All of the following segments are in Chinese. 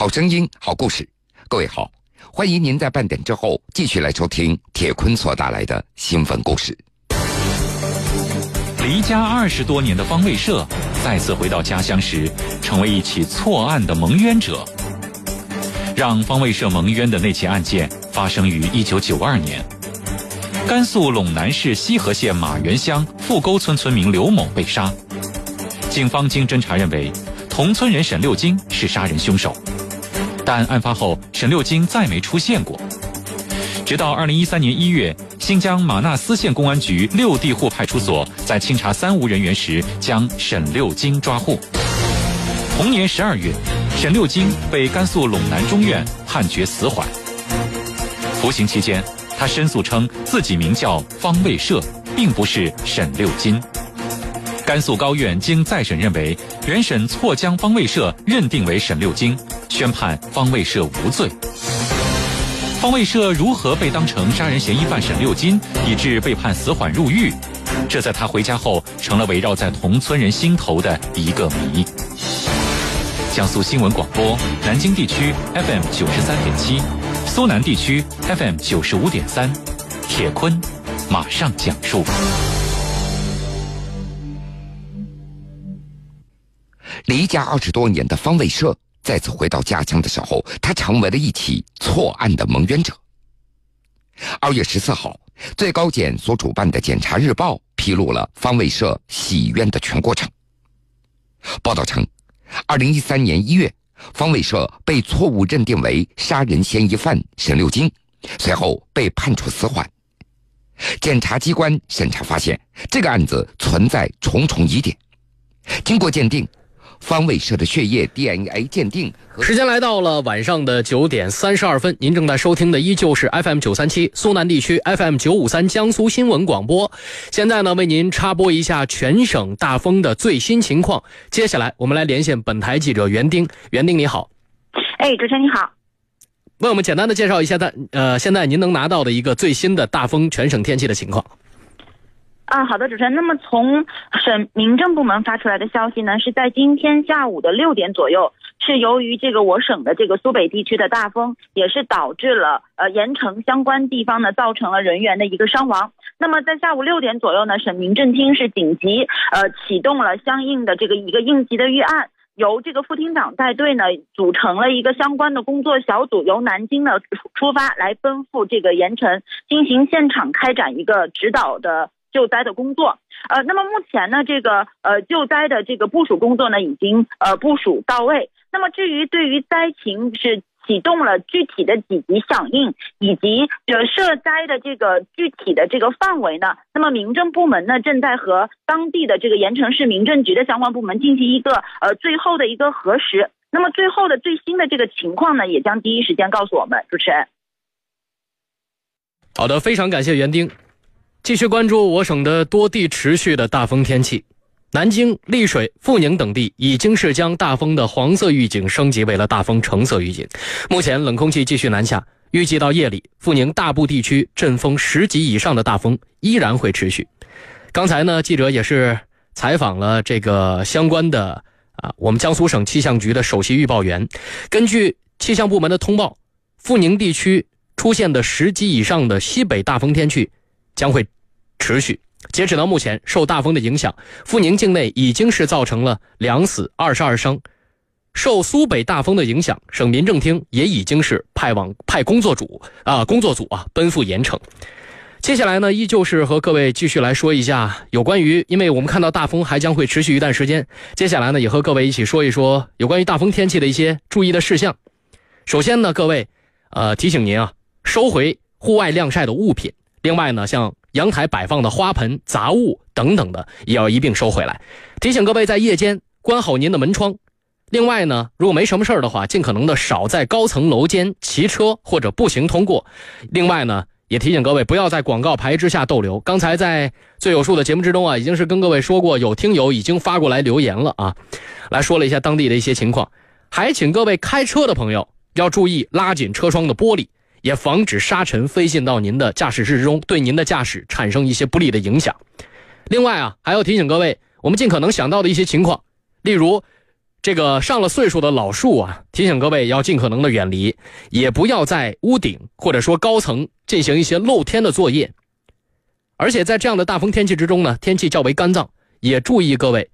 好声音，好故事。各位好，欢迎您在半点之后继续来收听铁坤所带来的新闻故事。离家二十多年的方卫社再次回到家乡时，成为一起错案的蒙冤者。让方卫社蒙冤的那起案件发生于一九九二年，甘肃陇南市西河县马原乡富沟村村民刘某被杀。警方经侦查认为，同村人沈六金是杀人凶手。但案发后，沈六金再没出现过。直到二零一三年一月，新疆玛纳斯县公安局六地户派出所，在清查三无人员时，将沈六金抓获。同年十二月，沈六金被甘肃陇南中院判决死缓。服刑期间，他申诉称自己名叫方卫社，并不是沈六金。甘肃高院经再审认为，原审错将方卫社认定为沈六金。宣判方卫社无罪。方卫社如何被当成杀人嫌疑犯沈六金，以致被判死缓入狱？这在他回家后，成了围绕在同村人心头的一个谜。江苏新闻广播，南京地区 FM 九十三点七，苏南地区 FM 九十五点三，铁坤马上讲述。离家二十多年的方卫社。再次回到家乡的时候，他成为了一起错案的蒙冤者。二月十四号，最高检所主办的《检察日报》披露了方卫社洗冤的全过程。报道称，二零一三年一月，方卫社被错误认定为杀人嫌疑犯沈六金，随后被判处死缓。检察机关审查发现，这个案子存在重重疑点。经过鉴定。方卫社的血液 DNA 鉴定。时间来到了晚上的九点三十二分，您正在收听的依旧是 FM 九三七苏南地区 FM 九五三江苏新闻广播。现在呢，为您插播一下全省大风的最新情况。接下来，我们来连线本台记者袁丁。袁丁，你好。哎，主持人你好。为我们简单的介绍一下，在呃，现在您能拿到的一个最新的大风全省天气的情况。啊，好的，主持人。那么从省民政部门发出来的消息呢，是在今天下午的六点左右，是由于这个我省的这个苏北地区的大风，也是导致了呃盐城相关地方呢造成了人员的一个伤亡。那么在下午六点左右呢，省民政厅是紧急呃启动了相应的这个一个应急的预案，由这个副厅长带队呢，组成了一个相关的工作小组，由南京呢出发来奔赴这个盐城进行现场开展一个指导的。救灾的工作，呃，那么目前呢，这个呃救灾的这个部署工作呢，已经呃部署到位。那么至于对于灾情是启动了具体的几级响应，以及呃涉灾的这个具体的这个范围呢，那么民政部门呢正在和当地的这个盐城市民政局的相关部门进行一个呃最后的一个核实。那么最后的最新的这个情况呢，也将第一时间告诉我们。主持人，好的，非常感谢园丁。继续关注我省的多地持续的大风天气，南京、丽水、阜宁等地已经是将大风的黄色预警升级为了大风橙色预警。目前冷空气继续南下，预计到夜里，阜宁大部地区阵风十级以上的大风依然会持续。刚才呢，记者也是采访了这个相关的啊，我们江苏省气象局的首席预报员，根据气象部门的通报，阜宁地区出现的十级以上的西北大风天气。将会持续。截止到目前，受大风的影响，阜宁境内已经是造成了两死二十二伤。受苏北大风的影响，省民政厅也已经是派往派工作组啊工作组啊奔赴盐城。接下来呢，依旧是和各位继续来说一下有关于，因为我们看到大风还将会持续一段时间。接下来呢，也和各位一起说一说有关于大风天气的一些注意的事项。首先呢，各位，呃，提醒您啊，收回户外晾晒的物品。另外呢，像阳台摆放的花盆、杂物等等的，也要一并收回来。提醒各位在夜间关好您的门窗。另外呢，如果没什么事儿的话，尽可能的少在高层楼间骑车或者步行通过。另外呢，也提醒各位不要在广告牌之下逗留。刚才在最有数的节目之中啊，已经是跟各位说过，有听友已经发过来留言了啊，来说了一下当地的一些情况，还请各位开车的朋友要注意拉紧车窗的玻璃。也防止沙尘飞进到您的驾驶室中，对您的驾驶产生一些不利的影响。另外啊，还要提醒各位，我们尽可能想到的一些情况，例如这个上了岁数的老树啊，提醒各位要尽可能的远离，也不要在屋顶或者说高层进行一些露天的作业。而且在这样的大风天气之中呢，天气较为干燥，也注意各位，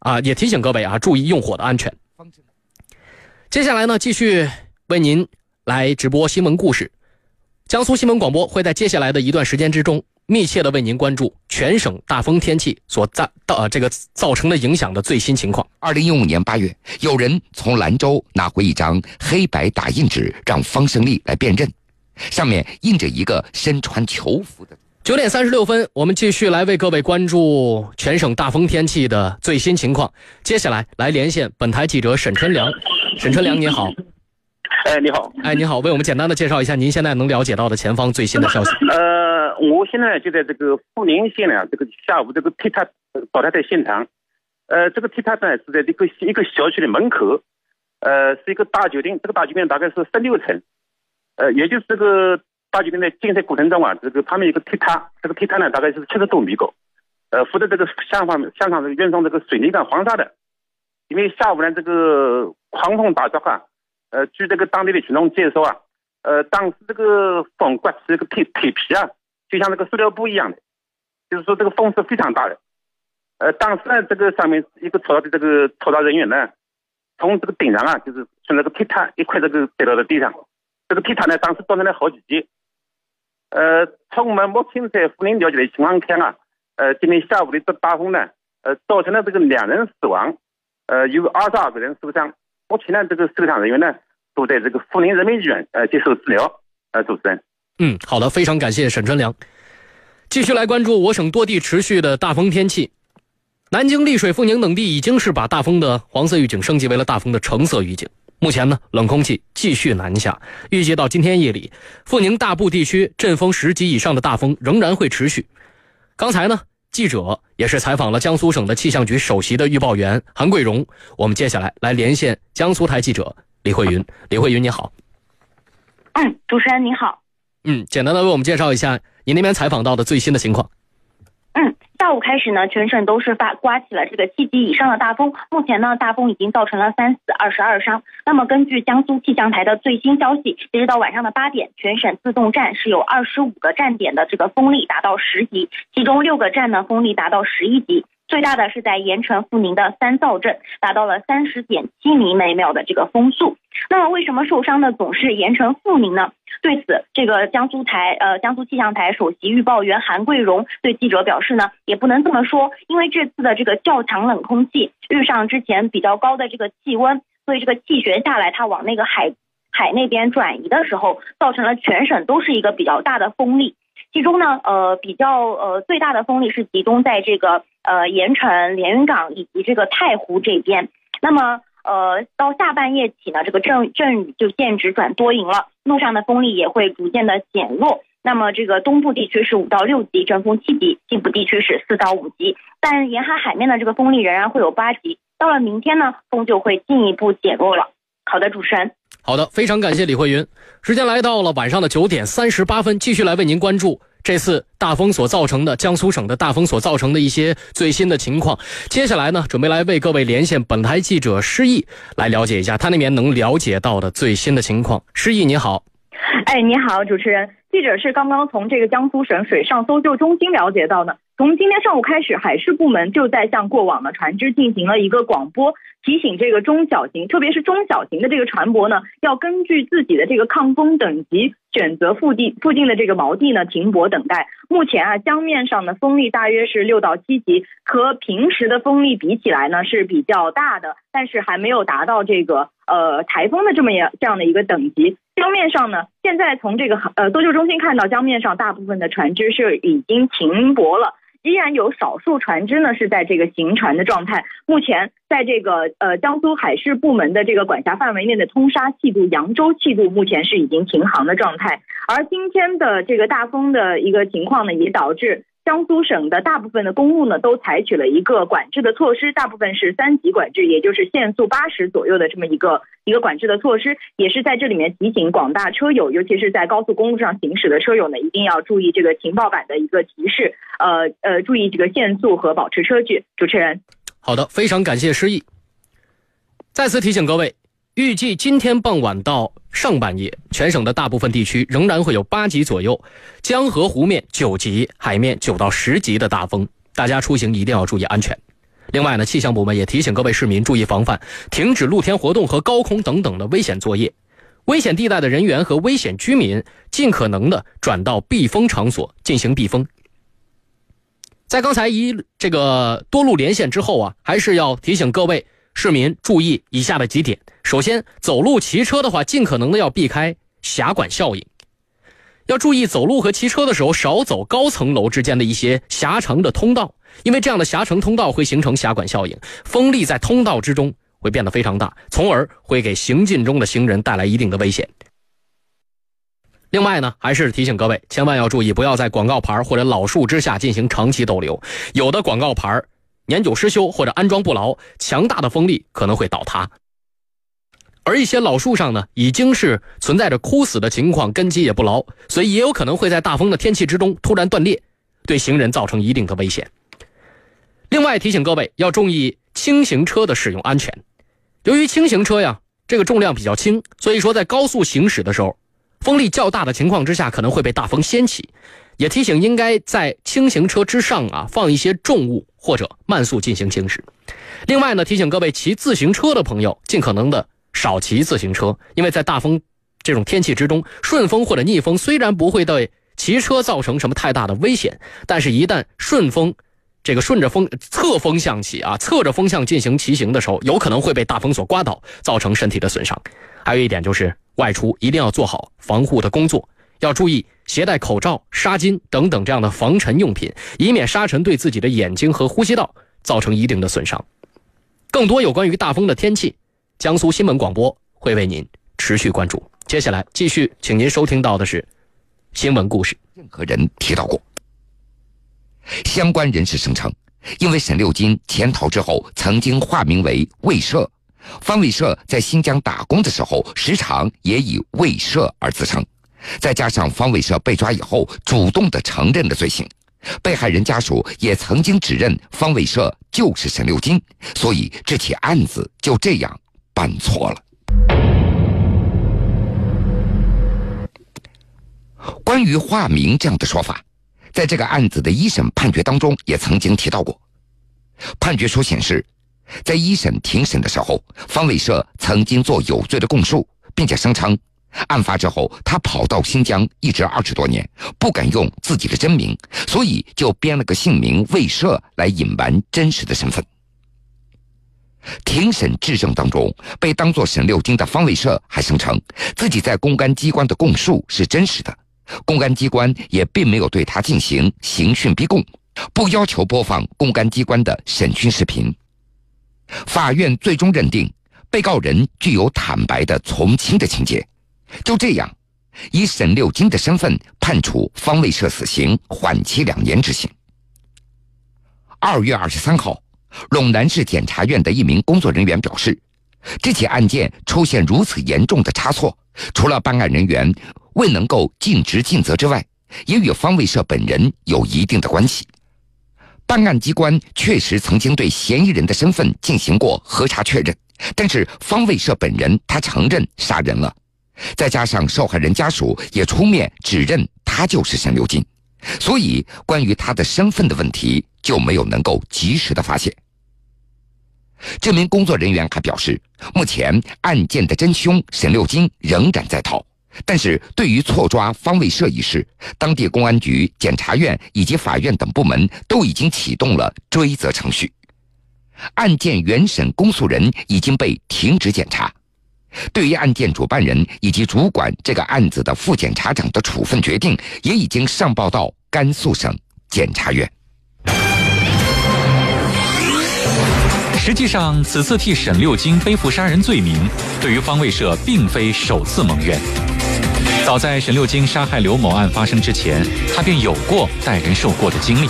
啊，也提醒各位啊，注意用火的安全。接下来呢，继续为您来直播新闻故事。江苏新闻广播会在接下来的一段时间之中。密切的为您关注全省大风天气所造到这个造成的影响的最新情况。二零一五年八月，有人从兰州拿回一张黑白打印纸，让方胜利来辨认，上面印着一个身穿囚服的。九点三十六分，我们继续来为各位关注全省大风天气的最新情况。接下来来连线本台记者沈春良，沈春良，你好。哎，你好。哎，你好，为我们简单的介绍一下您现在能了解到的前方最新的消息。呃，我现在就在这个富宁县呢，这个下午这个坍塌倒塌在现场。呃，这个坍塌呢是在一个一个小区的门口，呃，是一个大酒店，这个大酒店大概是十六层，呃，也就是这个大酒店在建设过程中啊，这个旁边有个坍塌，这个坍塌呢大概是七十多米高，呃，扶的这个向方向上这个运送这个水泥跟黄沙的，因为下午呢这个狂风大作啊。呃，据这个当地的群众介绍啊，呃，当时这个风刮起这个铁铁皮啊，就像那个塑料布一样的，就是说这个风是非常大的。呃，当时呢，这个上面一个操作的这个操作人员呢，从这个顶上啊，就是从那个铁塔一块这个跌到了地上。这个铁塔呢，当时断成了好几节。呃，从我们目前在富宁了解的情况看啊，呃，今天下午的这大风呢，呃，造成了这个两人死亡，呃，有二十二个人受伤。目前呢，这个受伤人员呢，都在这个阜宁人民医院呃接受治疗。呃，主持人，嗯，好的，非常感谢沈春良。继续来关注我省多地持续的大风天气。南京、丽水、阜宁等地已经是把大风的黄色预警升级为了大风的橙色预警。目前呢，冷空气继续南下，预计到今天夜里，阜宁大部地区阵风十级以上的大风仍然会持续。刚才呢？记者也是采访了江苏省的气象局首席的预报员韩桂荣。我们接下来来连线江苏台记者李慧云。李慧云，你好。嗯，主持人你好。嗯，简单的为我们介绍一下您那边采访到的最新的情况。嗯。下午开始呢，全省都是发刮起了这个七级以上的大风。目前呢，大风已经造成了三死二十二伤。那么根据江苏气象台的最新消息，截止到晚上的八点，全省自动站是有二十五个站点的这个风力达到十级，其中六个站呢风力达到十一级。最大的是在盐城阜宁的三灶镇，达到了三十点七米每秒的这个风速。那么为什么受伤的总是盐城阜宁呢？对此，这个江苏台呃江苏气象台首席预报员韩桂荣对记者表示呢，也不能这么说，因为这次的这个较强冷空气遇上之前比较高的这个气温，所以这个气旋下来，它往那个海海那边转移的时候，造成了全省都是一个比较大的风力。其中呢，呃，比较呃最大的风力是集中在这个呃盐城、连云港以及这个太湖这边。那么呃到下半夜起呢，这个阵阵雨就渐止转多云了，路上的风力也会逐渐的减弱。那么这个东部地区是五到六级，阵风七级；西部地区是四到五级。但沿海海面的这个风力仍然会有八级。到了明天呢，风就会进一步减弱了。好的，主持人。好的，非常感谢李慧云。时间来到了晚上的九点三十八分，继续来为您关注这次大风所造成的江苏省的大风所造成的一些最新的情况。接下来呢，准备来为各位连线本台记者施毅，来了解一下他那边能了解到的最新的情况。施毅，你好。哎，你好，主持人。记者是刚刚从这个江苏省水上搜救中心了解到的。从今天上午开始，海事部门就在向过往的船只进行了一个广播，提醒这个中小型，特别是中小型的这个船舶呢，要根据自己的这个抗风等级，选择附近附近的这个锚地呢停泊等待。目前啊，江面上的风力大约是六到七级，和平时的风力比起来呢是比较大的，但是还没有达到这个呃台风的这么样这样的一个等级。江面上呢，现在从这个呃搜救中心看到，江面上大部分的船只是已经停泊了，依然有少数船只呢是在这个行船的状态。目前，在这个呃江苏海事部门的这个管辖范围内的通沙气度、扬州气度，目前是已经停航的状态。而今天的这个大风的一个情况呢，也导致。江苏省的大部分的公路呢，都采取了一个管制的措施，大部分是三级管制，也就是限速八十左右的这么一个一个管制的措施，也是在这里面提醒广大车友，尤其是在高速公路上行驶的车友呢，一定要注意这个情报板的一个提示，呃呃，注意这个限速和保持车距。主持人，好的，非常感谢诗意。再次提醒各位，预计今天傍晚到上半夜，全省的大部分地区仍然会有八级左右，江河湖面九级，海面九到十级的大风，大家出行一定要注意安全。另外呢，气象部门也提醒各位市民注意防范，停止露天活动和高空等等的危险作业。危险地带的人员和危险居民，尽可能的转到避风场所进行避风。在刚才一这个多路连线之后啊，还是要提醒各位市民注意以下的几点。首先，走路、骑车的话，尽可能的要避开狭管效应，要注意走路和骑车的时候少走高层楼之间的一些狭长的通道，因为这样的狭长通道会形成狭管效应，风力在通道之中会变得非常大，从而会给行进中的行人带来一定的危险。另外呢，还是提醒各位，千万要注意，不要在广告牌或者老树之下进行长期逗留。有的广告牌年久失修或者安装不牢，强大的风力可能会倒塌。而一些老树上呢，已经是存在着枯死的情况，根基也不牢，所以也有可能会在大风的天气之中突然断裂，对行人造成一定的危险。另外提醒各位要注意轻型车的使用安全。由于轻型车呀，这个重量比较轻，所以说在高速行驶的时候。风力较大的情况之下，可能会被大风掀起，也提醒应该在轻型车之上啊放一些重物或者慢速进行行驶。另外呢，提醒各位骑自行车的朋友，尽可能的少骑自行车，因为在大风这种天气之中，顺风或者逆风虽然不会对骑车造成什么太大的危险，但是一旦顺风，这个顺着风侧风向起啊，侧着风向进行骑行的时候，有可能会被大风所刮倒，造成身体的损伤。还有一点就是。外出一定要做好防护的工作，要注意携带口罩、纱巾等等这样的防尘用品，以免沙尘对自己的眼睛和呼吸道造成一定的损伤。更多有关于大风的天气，江苏新闻广播会为您持续关注。接下来继续，请您收听到的是新闻故事。任何人提到过，相关人士声称，因为沈六金潜逃之后曾经化名为魏社。方伟社在新疆打工的时候，时常也以魏社而自称。再加上方伟社被抓以后，主动的承认了罪行，被害人家属也曾经指认方伟社就是沈六金，所以这起案子就这样办错了。关于化名这样的说法，在这个案子的一审判决当中也曾经提到过。判决书显示。在一审庭审的时候，方伟社曾经做有罪的供述，并且声称，案发之后他跑到新疆一直二十多年，不敢用自己的真名，所以就编了个姓名魏社来隐瞒真实的身份。庭审质证当中，被当作沈六金的方卫社还声称自己在公安机关的供述是真实的，公安机关也并没有对他进行刑讯逼供，不要求播放公安机关的审讯视频。法院最终认定，被告人具有坦白的从轻的情节，就这样，以沈六金的身份判处方卫社死刑，缓期两年执行。二月二十三号，陇南市检察院的一名工作人员表示，这起案件出现如此严重的差错，除了办案人员未能够尽职尽责之外，也与方卫社本人有一定的关系。办案机关确实曾经对嫌疑人的身份进行过核查确认，但是方卫社本人他承认杀人了，再加上受害人家属也出面指认他就是沈六金，所以关于他的身份的问题就没有能够及时的发现。这名工作人员还表示，目前案件的真凶沈六金仍然在逃。但是对于错抓方卫社一事，当地公安局、检察院以及法院等部门都已经启动了追责程序。案件原审公诉人已经被停职检查，对于案件主办人以及主管这个案子的副检察长的处分决定，也已经上报到甘肃省检察院。实际上，此次替沈六金背负杀人罪名，对于方卫社并非首次蒙冤。早在沈六金杀害刘某案发生之前，他便有过带人受过的经历。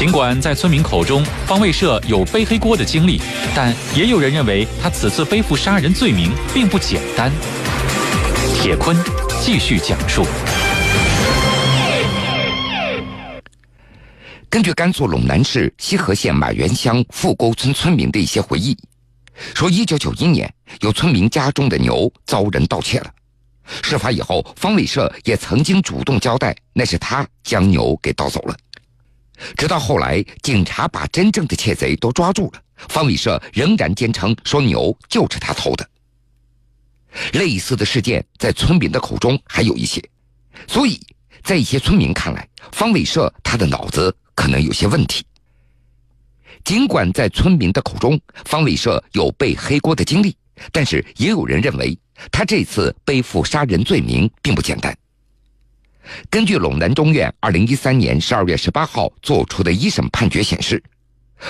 尽管在村民口中方卫社有背黑锅的经历，但也有人认为他此次背负杀人罪名并不简单。铁坤继续讲述。根据甘肃陇南市西河县马原乡富沟村村民的一些回忆，说一九九一年有村民家中的牛遭人盗窃了。事发以后，方伟社也曾经主动交代，那是他将牛给盗走了。直到后来，警察把真正的窃贼都抓住了，方伟社仍然坚称说牛就是他偷的。类似的事件在村民的口中还有一些，所以在一些村民看来，方伟社他的脑子可能有些问题。尽管在村民的口中，方伟社有背黑锅的经历，但是也有人认为。他这次背负杀人罪名并不简单。根据陇南中院二零一三年十二月十八号作出的一审判决显示，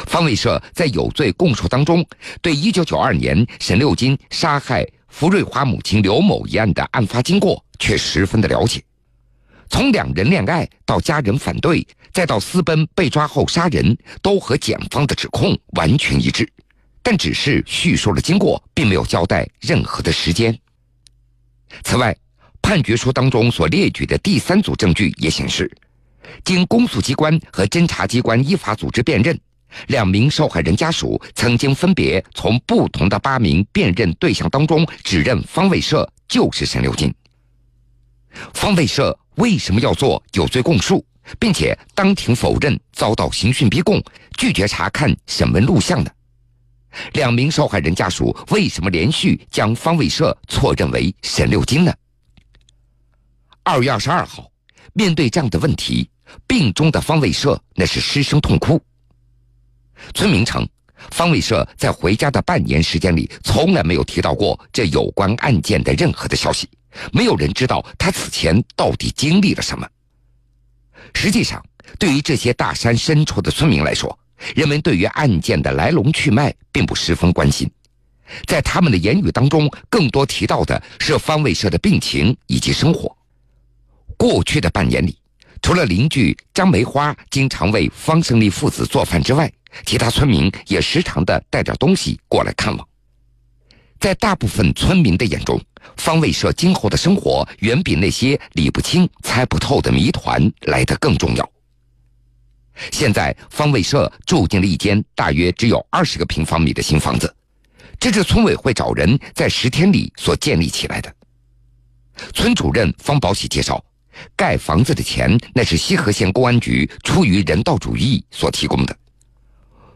方伟社在有罪供述当中，对一九九二年沈六金杀害福瑞华母亲刘某一案的案发经过却十分的了解。从两人恋爱到家人反对，再到私奔被抓后杀人，都和检方的指控完全一致。但只是叙述了经过，并没有交代任何的时间。此外，判决书当中所列举的第三组证据也显示，经公诉机关和侦查机关依法组织辨认，两名受害人家属曾经分别从不同的八名辨认对象当中指认方伟社就是沈六金。方伟社为什么要做有罪供述，并且当庭否认，遭到刑讯逼供，拒绝查看审问录像呢？两名受害人家属为什么连续将方伟社错认为沈六金呢？二月二十二号，面对这样的问题，病中的方伟社那是失声痛哭。村民称，方伟社在回家的半年时间里，从来没有提到过这有关案件的任何的消息，没有人知道他此前到底经历了什么。实际上，对于这些大山深处的村民来说，人们对于案件的来龙去脉并不十分关心，在他们的言语当中，更多提到的是方卫社的病情以及生活。过去的半年里，除了邻居张梅花经常为方胜利父子做饭之外，其他村民也时常的带点东西过来看望。在大部分村民的眼中，方卫社今后的生活远比那些理不清、猜不透的谜团来得更重要。现在方卫社住进了一间大约只有二十个平方米的新房子，这是村委会找人在十天里所建立起来的。村主任方宝喜介绍，盖房子的钱那是西河县公安局出于人道主义所提供的。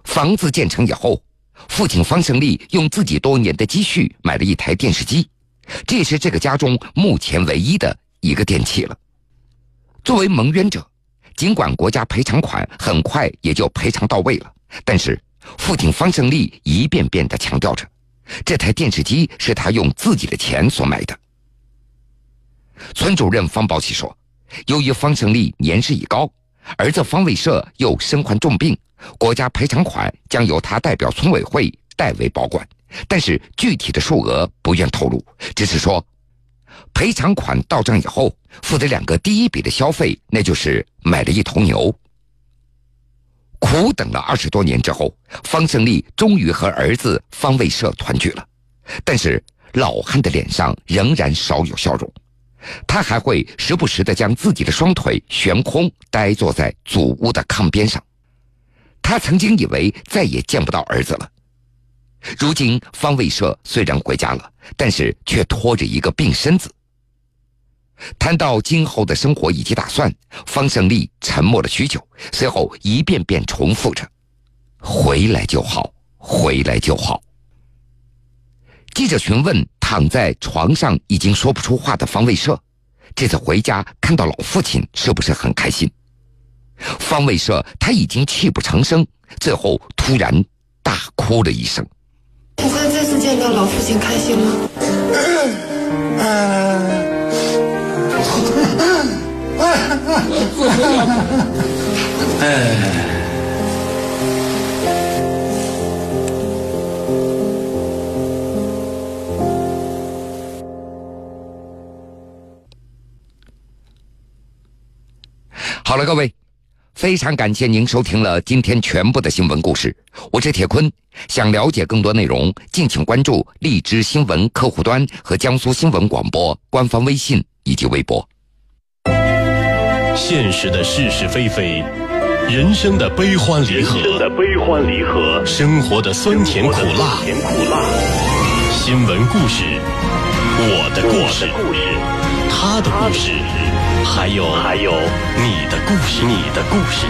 房子建成以后，父亲方胜利用自己多年的积蓄买了一台电视机，这也是这个家中目前唯一的一个电器了。作为蒙冤者。尽管国家赔偿款很快也就赔偿到位了，但是父亲方胜利一遍遍地强调着，这台电视机是他用自己的钱所买的。村主任方宝喜说：“由于方胜利年事已高，儿子方卫社又身患重病，国家赔偿款将由他代表村委会代为保管，但是具体的数额不愿透露，只是说。”赔偿款到账以后，负责两个第一笔的消费，那就是买了一头牛。苦等了二十多年之后，方胜利终于和儿子方卫社团聚了，但是老汉的脸上仍然少有笑容，他还会时不时的将自己的双腿悬空，呆坐在祖屋的炕边上。他曾经以为再也见不到儿子了。如今方卫社虽然回家了，但是却拖着一个病身子。谈到今后的生活以及打算，方胜利沉默了许久，随后一遍遍重复着：“回来就好，回来就好。”记者询问躺在床上已经说不出话的方卫社：“这次回家看到老父亲，是不是很开心？”方卫社他已经泣不成声，最后突然大哭了一声。不哥这次见到老父亲开心吗？好了，各位。非常感谢您收听了今天全部的新闻故事，我是铁坤。想了解更多内容，敬请关注荔枝新闻客户端和江苏新闻广播官方微信以及微博。现实的是是非非，人生的悲欢离合，人生的悲欢离合，生活的酸甜苦辣，甜苦辣，新闻故事，我的故事，故事，他的故事，还有还有你的故事，你的故事。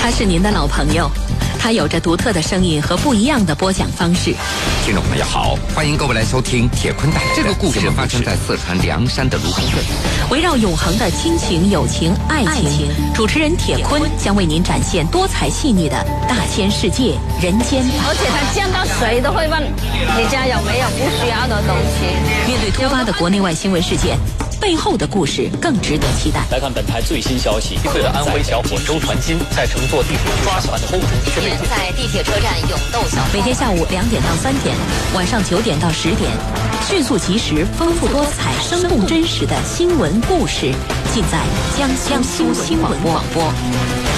他是您的老朋友，他有着独特的声音和不一样的播讲方式。听众朋友好，欢迎各位来收听铁坤带来的这个故事发生在四川凉山的泸沽镇，围绕永恒的亲情、友情、爱情，主持人铁坤将为您展现多彩细腻的大千世界人间。而且他见到谁都会问你家有没有不需要的东西。面对突发的国内外新闻事件。背后的故事更值得期待。来看本台最新消息：一岁的安徽小伙周传金在乘坐地铁抓小偷去年在地铁车站勇斗小偷。每天下午两点到三点，晚上九点到十点，迅速及时、丰富多彩、生动真实的新闻故事，尽在江苏新闻广播。